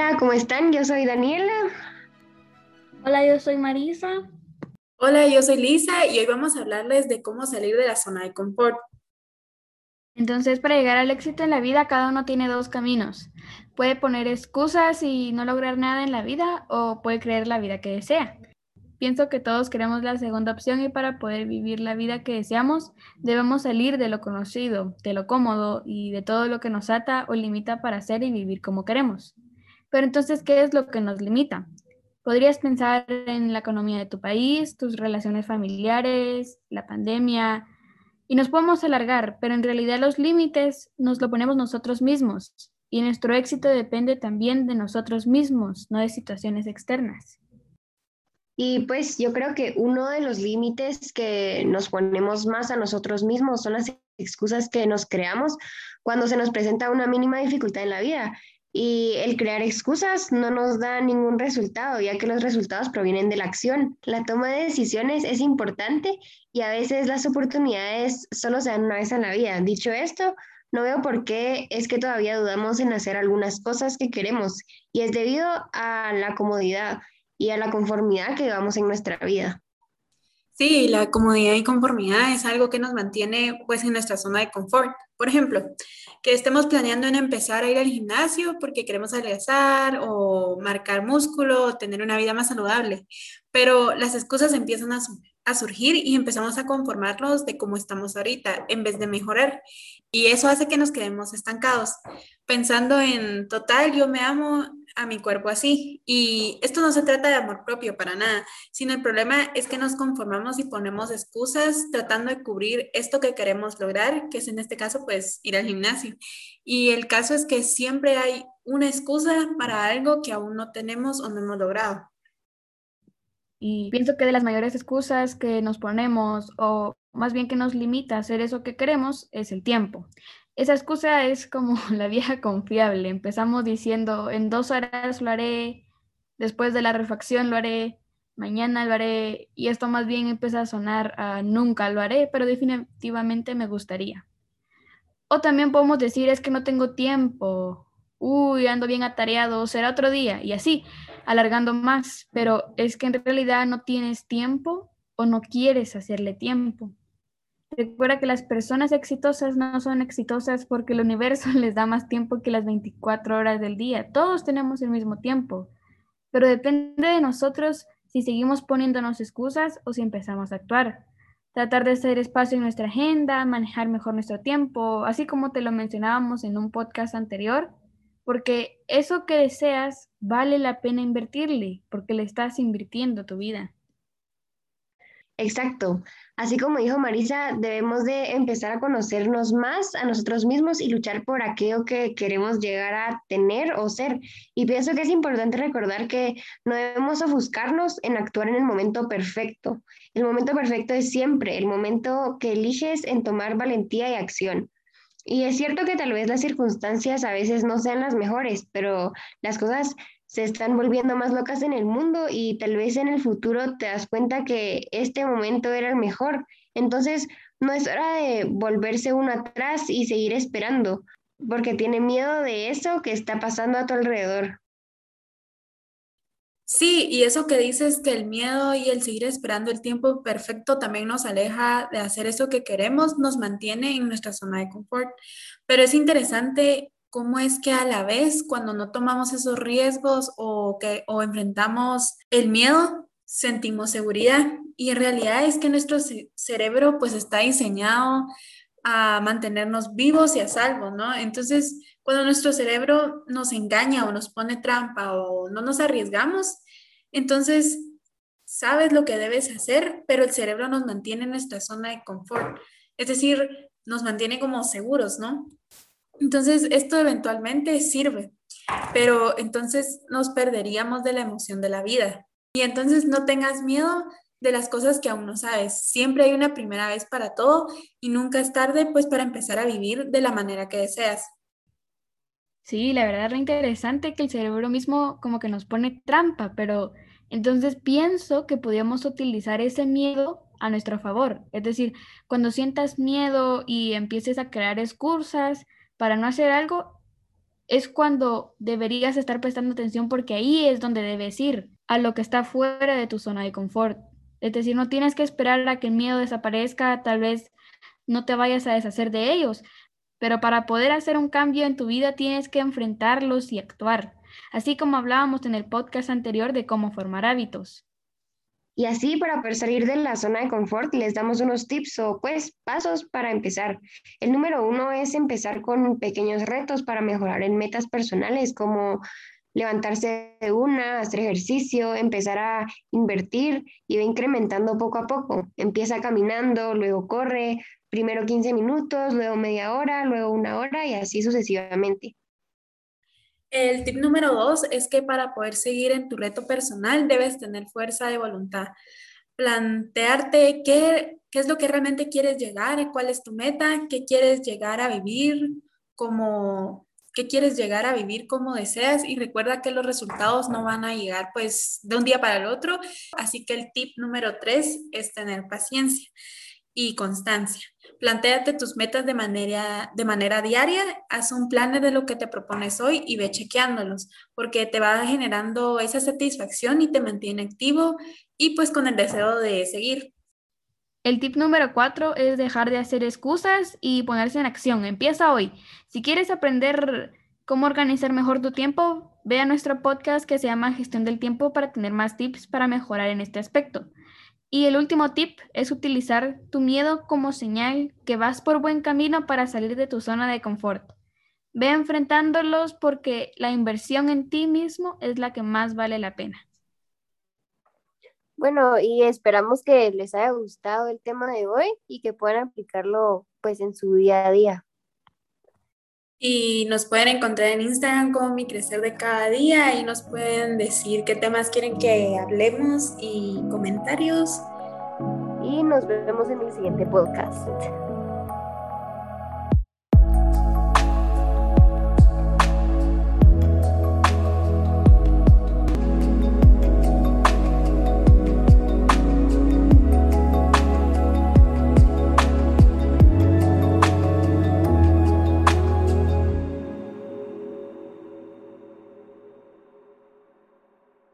Hola, ¿cómo están? Yo soy Daniela. Hola, yo soy Marisa. Hola, yo soy Lisa y hoy vamos a hablarles de cómo salir de la zona de confort. Entonces, para llegar al éxito en la vida, cada uno tiene dos caminos. Puede poner excusas y no lograr nada en la vida o puede creer la vida que desea. Pienso que todos queremos la segunda opción y para poder vivir la vida que deseamos debemos salir de lo conocido, de lo cómodo y de todo lo que nos ata o limita para hacer y vivir como queremos. Pero entonces, ¿qué es lo que nos limita? Podrías pensar en la economía de tu país, tus relaciones familiares, la pandemia, y nos podemos alargar, pero en realidad los límites nos lo ponemos nosotros mismos y nuestro éxito depende también de nosotros mismos, no de situaciones externas. Y pues yo creo que uno de los límites que nos ponemos más a nosotros mismos son las excusas que nos creamos cuando se nos presenta una mínima dificultad en la vida. Y el crear excusas no nos da ningún resultado, ya que los resultados provienen de la acción. La toma de decisiones es importante y a veces las oportunidades solo se dan una vez en la vida. Dicho esto, no veo por qué es que todavía dudamos en hacer algunas cosas que queremos y es debido a la comodidad y a la conformidad que llevamos en nuestra vida. Sí, la comodidad y conformidad es algo que nos mantiene pues en nuestra zona de confort. Por ejemplo, que estemos planeando en empezar a ir al gimnasio porque queremos adelgazar o marcar músculo o tener una vida más saludable, pero las excusas empiezan a, a surgir y empezamos a conformarnos de cómo estamos ahorita en vez de mejorar. Y eso hace que nos quedemos estancados, pensando en, total, yo me amo a mi cuerpo así. Y esto no se trata de amor propio para nada, sino el problema es que nos conformamos y ponemos excusas tratando de cubrir esto que queremos lograr, que es en este caso pues ir al gimnasio. Y el caso es que siempre hay una excusa para algo que aún no tenemos o no hemos logrado. Y pienso que de las mayores excusas que nos ponemos o más bien que nos limita a hacer eso que queremos es el tiempo. Esa excusa es como la vieja confiable. Empezamos diciendo, en dos horas lo haré, después de la refacción lo haré, mañana lo haré, y esto más bien empieza a sonar a nunca lo haré, pero definitivamente me gustaría. O también podemos decir, es que no tengo tiempo, uy, ando bien atareado, será otro día, y así, alargando más, pero es que en realidad no tienes tiempo o no quieres hacerle tiempo. Recuerda que las personas exitosas no son exitosas porque el universo les da más tiempo que las 24 horas del día. Todos tenemos el mismo tiempo, pero depende de nosotros si seguimos poniéndonos excusas o si empezamos a actuar. Tratar de hacer espacio en nuestra agenda, manejar mejor nuestro tiempo, así como te lo mencionábamos en un podcast anterior, porque eso que deseas vale la pena invertirle, porque le estás invirtiendo tu vida. Exacto. Así como dijo Marisa, debemos de empezar a conocernos más a nosotros mismos y luchar por aquello que queremos llegar a tener o ser. Y pienso que es importante recordar que no debemos ofuscarnos en actuar en el momento perfecto. El momento perfecto es siempre el momento que eliges en tomar valentía y acción. Y es cierto que tal vez las circunstancias a veces no sean las mejores, pero las cosas se están volviendo más locas en el mundo y tal vez en el futuro te das cuenta que este momento era el mejor. Entonces, no es hora de volverse uno atrás y seguir esperando, porque tiene miedo de eso que está pasando a tu alrededor. Sí, y eso que dices que el miedo y el seguir esperando el tiempo perfecto también nos aleja de hacer eso que queremos, nos mantiene en nuestra zona de confort. Pero es interesante cómo es que a la vez cuando no tomamos esos riesgos o, que, o enfrentamos el miedo, sentimos seguridad. Y en realidad es que nuestro cerebro pues está diseñado a mantenernos vivos y a salvo, ¿no? Entonces, cuando nuestro cerebro nos engaña o nos pone trampa o no nos arriesgamos, entonces sabes lo que debes hacer, pero el cerebro nos mantiene en nuestra zona de confort. Es decir, nos mantiene como seguros, ¿no? Entonces, esto eventualmente sirve, pero entonces nos perderíamos de la emoción de la vida. Y entonces no tengas miedo de las cosas que aún no sabes. Siempre hay una primera vez para todo y nunca es tarde pues para empezar a vivir de la manera que deseas. Sí, la verdad es interesante que el cerebro mismo como que nos pone trampa, pero entonces pienso que podríamos utilizar ese miedo a nuestro favor. Es decir, cuando sientas miedo y empieces a crear excusas, para no hacer algo, es cuando deberías estar prestando atención porque ahí es donde debes ir, a lo que está fuera de tu zona de confort. Es decir, no tienes que esperar a que el miedo desaparezca, tal vez no te vayas a deshacer de ellos, pero para poder hacer un cambio en tu vida tienes que enfrentarlos y actuar, así como hablábamos en el podcast anterior de cómo formar hábitos. Y así para salir de la zona de confort les damos unos tips o pues pasos para empezar. El número uno es empezar con pequeños retos para mejorar en metas personales como levantarse de una, hacer ejercicio, empezar a invertir y va incrementando poco a poco. Empieza caminando, luego corre, primero 15 minutos, luego media hora, luego una hora y así sucesivamente. El tip número dos es que para poder seguir en tu reto personal debes tener fuerza de voluntad. Plantearte qué, qué es lo que realmente quieres llegar, cuál es tu meta, qué quieres llegar a vivir, como qué quieres llegar a vivir como deseas y recuerda que los resultados no van a llegar pues de un día para el otro. Así que el tip número tres es tener paciencia y constancia. Plantéate tus metas de manera, de manera diaria, haz un plan de lo que te propones hoy y ve chequeándolos, porque te va generando esa satisfacción y te mantiene activo y pues con el deseo de seguir. El tip número cuatro es dejar de hacer excusas y ponerse en acción. Empieza hoy. Si quieres aprender cómo organizar mejor tu tiempo, ve a nuestro podcast que se llama Gestión del Tiempo para tener más tips para mejorar en este aspecto. Y el último tip es utilizar tu miedo como señal que vas por buen camino para salir de tu zona de confort. Ve enfrentándolos porque la inversión en ti mismo es la que más vale la pena. Bueno, y esperamos que les haya gustado el tema de hoy y que puedan aplicarlo pues en su día a día. Y nos pueden encontrar en Instagram como Mi Crecer de Cada Día y nos pueden decir qué temas quieren que hablemos y comentarios. Y nos vemos en el siguiente podcast.